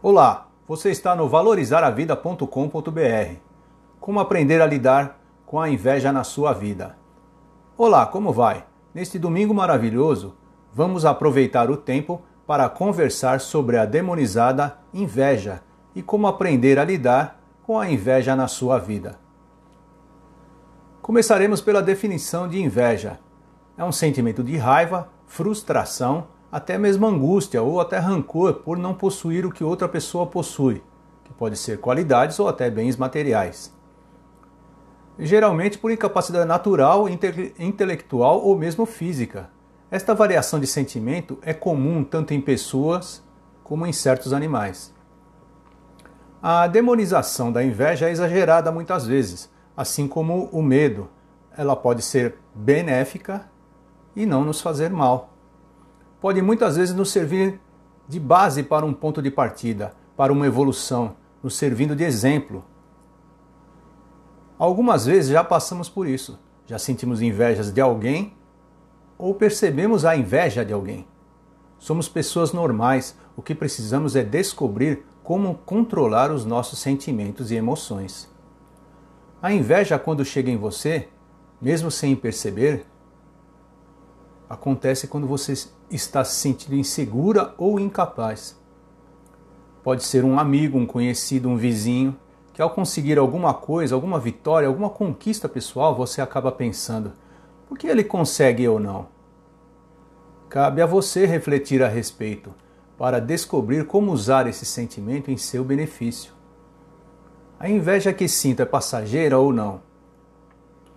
Olá, você está no valorizaravida.com.br. Como aprender a lidar com a inveja na sua vida? Olá, como vai? Neste domingo maravilhoso, vamos aproveitar o tempo para conversar sobre a demonizada inveja e como aprender a lidar com a inveja na sua vida. Começaremos pela definição de inveja. É um sentimento de raiva, frustração, até mesmo angústia ou até rancor por não possuir o que outra pessoa possui, que pode ser qualidades ou até bens materiais. Geralmente por incapacidade natural, inte intelectual ou mesmo física. Esta variação de sentimento é comum tanto em pessoas como em certos animais. A demonização da inveja é exagerada muitas vezes, assim como o medo. Ela pode ser benéfica e não nos fazer mal. Pode muitas vezes nos servir de base para um ponto de partida, para uma evolução, nos servindo de exemplo. Algumas vezes já passamos por isso, já sentimos invejas de alguém ou percebemos a inveja de alguém. Somos pessoas normais, o que precisamos é descobrir como controlar os nossos sentimentos e emoções. A inveja, quando chega em você, mesmo sem perceber, acontece quando você está se sentindo insegura ou incapaz. Pode ser um amigo, um conhecido, um vizinho, que ao conseguir alguma coisa, alguma vitória, alguma conquista pessoal, você acaba pensando: por que ele consegue ou não? Cabe a você refletir a respeito para descobrir como usar esse sentimento em seu benefício. A inveja que sinto é passageira ou não?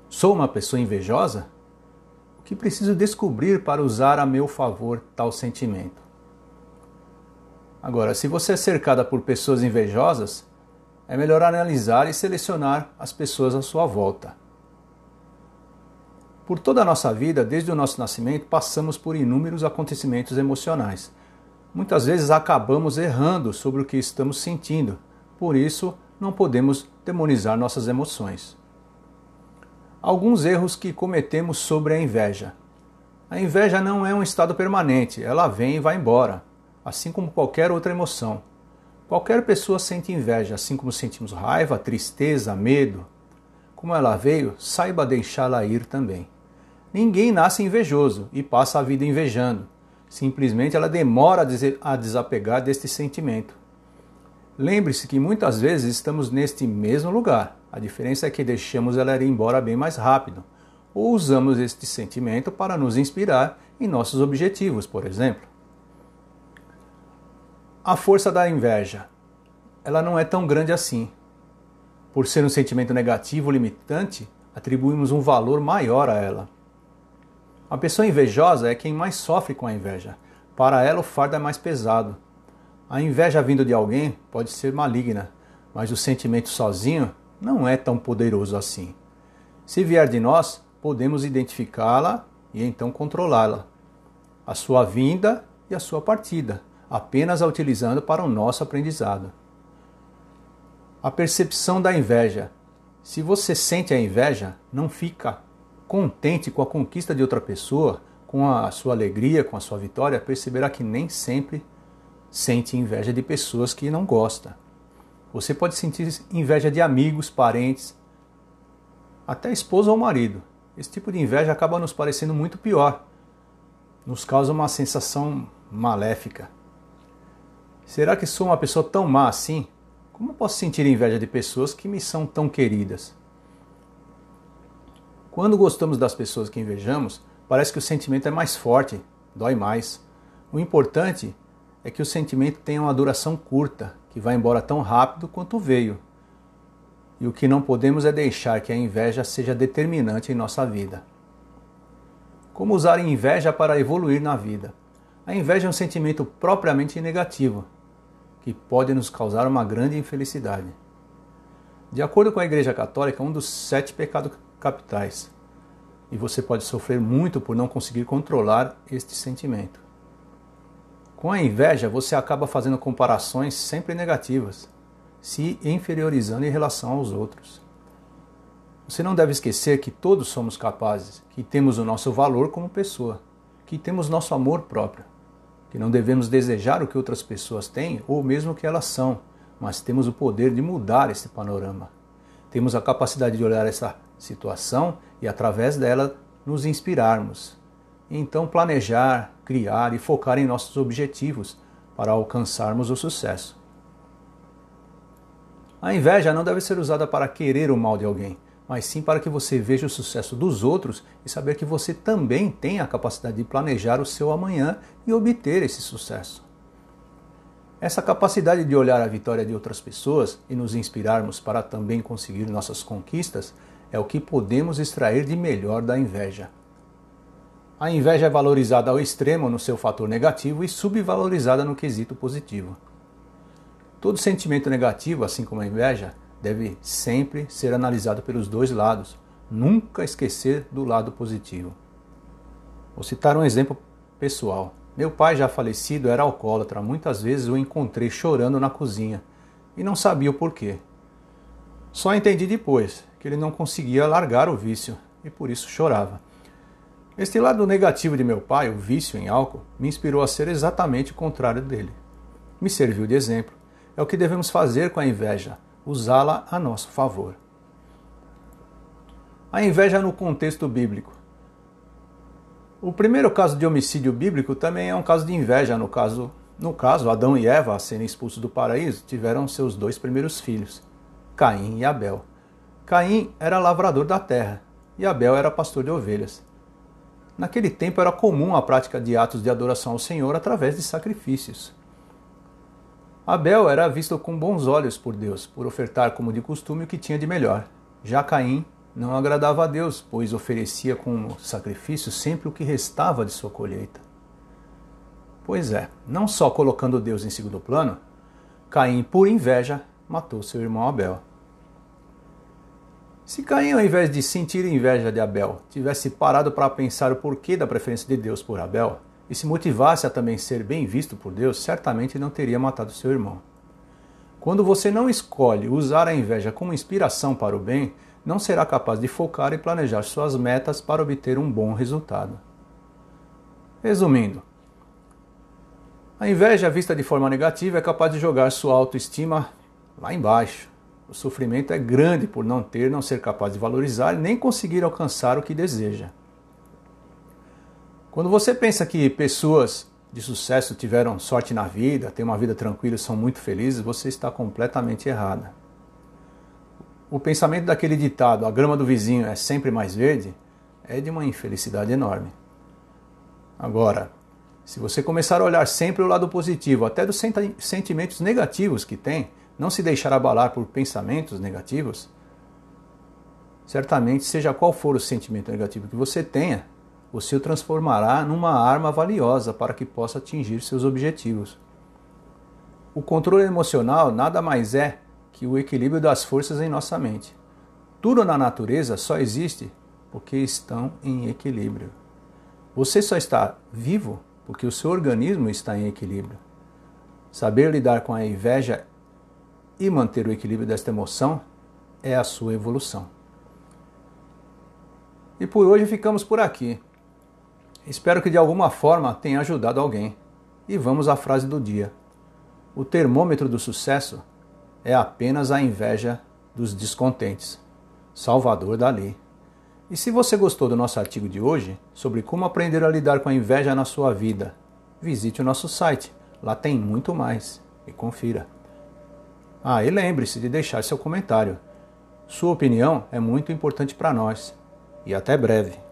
Sou uma pessoa invejosa? Que preciso descobrir para usar a meu favor tal sentimento. Agora, se você é cercada por pessoas invejosas, é melhor analisar e selecionar as pessoas à sua volta. Por toda a nossa vida, desde o nosso nascimento, passamos por inúmeros acontecimentos emocionais. Muitas vezes acabamos errando sobre o que estamos sentindo, por isso não podemos demonizar nossas emoções. Alguns erros que cometemos sobre a inveja. A inveja não é um estado permanente, ela vem e vai embora, assim como qualquer outra emoção. Qualquer pessoa sente inveja, assim como sentimos raiva, tristeza, medo. Como ela veio, saiba deixá-la ir também. Ninguém nasce invejoso e passa a vida invejando. Simplesmente ela demora a desapegar deste sentimento. Lembre-se que muitas vezes estamos neste mesmo lugar, a diferença é que deixamos ela ir embora bem mais rápido, ou usamos este sentimento para nos inspirar em nossos objetivos, por exemplo. A força da inveja. Ela não é tão grande assim. Por ser um sentimento negativo limitante, atribuímos um valor maior a ela. A pessoa invejosa é quem mais sofre com a inveja. Para ela, o fardo é mais pesado. A inveja vindo de alguém pode ser maligna, mas o sentimento sozinho não é tão poderoso assim. Se vier de nós, podemos identificá-la e então controlá-la. A sua vinda e a sua partida, apenas a utilizando para o nosso aprendizado. A percepção da inveja. Se você sente a inveja, não fica contente com a conquista de outra pessoa, com a sua alegria, com a sua vitória, perceberá que nem sempre sente inveja de pessoas que não gosta. Você pode sentir inveja de amigos, parentes, até esposa ou marido. Esse tipo de inveja acaba nos parecendo muito pior. Nos causa uma sensação maléfica. Será que sou uma pessoa tão má assim? Como posso sentir inveja de pessoas que me são tão queridas? Quando gostamos das pessoas que invejamos, parece que o sentimento é mais forte, dói mais. O importante é que o sentimento tenha uma duração curta, que vai embora tão rápido quanto veio. E o que não podemos é deixar que a inveja seja determinante em nossa vida. Como usar a inveja para evoluir na vida? A inveja é um sentimento propriamente negativo, que pode nos causar uma grande infelicidade. De acordo com a Igreja Católica, é um dos sete pecados capitais, e você pode sofrer muito por não conseguir controlar este sentimento. Com a inveja, você acaba fazendo comparações sempre negativas, se inferiorizando em relação aos outros. Você não deve esquecer que todos somos capazes, que temos o nosso valor como pessoa, que temos nosso amor próprio. que não devemos desejar o que outras pessoas têm ou mesmo o que elas são, mas temos o poder de mudar esse panorama. Temos a capacidade de olhar essa situação e, através dela, nos inspirarmos. Então, planejar, criar e focar em nossos objetivos para alcançarmos o sucesso. A inveja não deve ser usada para querer o mal de alguém, mas sim para que você veja o sucesso dos outros e saber que você também tem a capacidade de planejar o seu amanhã e obter esse sucesso. Essa capacidade de olhar a vitória de outras pessoas e nos inspirarmos para também conseguir nossas conquistas é o que podemos extrair de melhor da inveja. A inveja é valorizada ao extremo no seu fator negativo e subvalorizada no quesito positivo. Todo sentimento negativo, assim como a inveja, deve sempre ser analisado pelos dois lados, nunca esquecer do lado positivo. Vou citar um exemplo pessoal. Meu pai, já falecido, era alcoólatra. Muitas vezes o encontrei chorando na cozinha e não sabia o porquê. Só entendi depois que ele não conseguia largar o vício e por isso chorava. Este lado negativo de meu pai, o vício em álcool, me inspirou a ser exatamente o contrário dele. Me serviu de exemplo. É o que devemos fazer com a inveja usá-la a nosso favor. A inveja no contexto bíblico. O primeiro caso de homicídio bíblico também é um caso de inveja. No caso, no caso, Adão e Eva, a serem expulsos do paraíso, tiveram seus dois primeiros filhos, Caim e Abel. Caim era lavrador da terra e Abel era pastor de ovelhas. Naquele tempo era comum a prática de atos de adoração ao Senhor através de sacrifícios. Abel era visto com bons olhos por Deus, por ofertar como de costume o que tinha de melhor. Já Caim não agradava a Deus, pois oferecia como sacrifício sempre o que restava de sua colheita. Pois é, não só colocando Deus em segundo plano, Caim, por inveja, matou seu irmão Abel. Se Caim, ao invés de sentir inveja de Abel, tivesse parado para pensar o porquê da preferência de Deus por Abel, e se motivasse a também ser bem visto por Deus, certamente não teria matado seu irmão. Quando você não escolhe usar a inveja como inspiração para o bem, não será capaz de focar e planejar suas metas para obter um bom resultado. Resumindo, a inveja vista de forma negativa é capaz de jogar sua autoestima lá embaixo. O sofrimento é grande por não ter, não ser capaz de valorizar nem conseguir alcançar o que deseja. Quando você pensa que pessoas de sucesso tiveram sorte na vida, têm uma vida tranquila, são muito felizes, você está completamente errada. O pensamento daquele ditado, a grama do vizinho é sempre mais verde, é de uma infelicidade enorme. Agora, se você começar a olhar sempre o lado positivo, até dos sentimentos negativos que tem, não se deixar abalar por pensamentos negativos, certamente, seja qual for o sentimento negativo que você tenha, você o transformará numa arma valiosa para que possa atingir seus objetivos. O controle emocional nada mais é que o equilíbrio das forças em nossa mente. Tudo na natureza só existe porque estão em equilíbrio. Você só está vivo porque o seu organismo está em equilíbrio. Saber lidar com a inveja e manter o equilíbrio desta emoção é a sua evolução. E por hoje ficamos por aqui. Espero que de alguma forma tenha ajudado alguém. E vamos à frase do dia. O termômetro do sucesso é apenas a inveja dos descontentes. Salvador Dali. E se você gostou do nosso artigo de hoje sobre como aprender a lidar com a inveja na sua vida, visite o nosso site. Lá tem muito mais. E confira. Ah, e lembre-se de deixar seu comentário. Sua opinião é muito importante para nós. E até breve.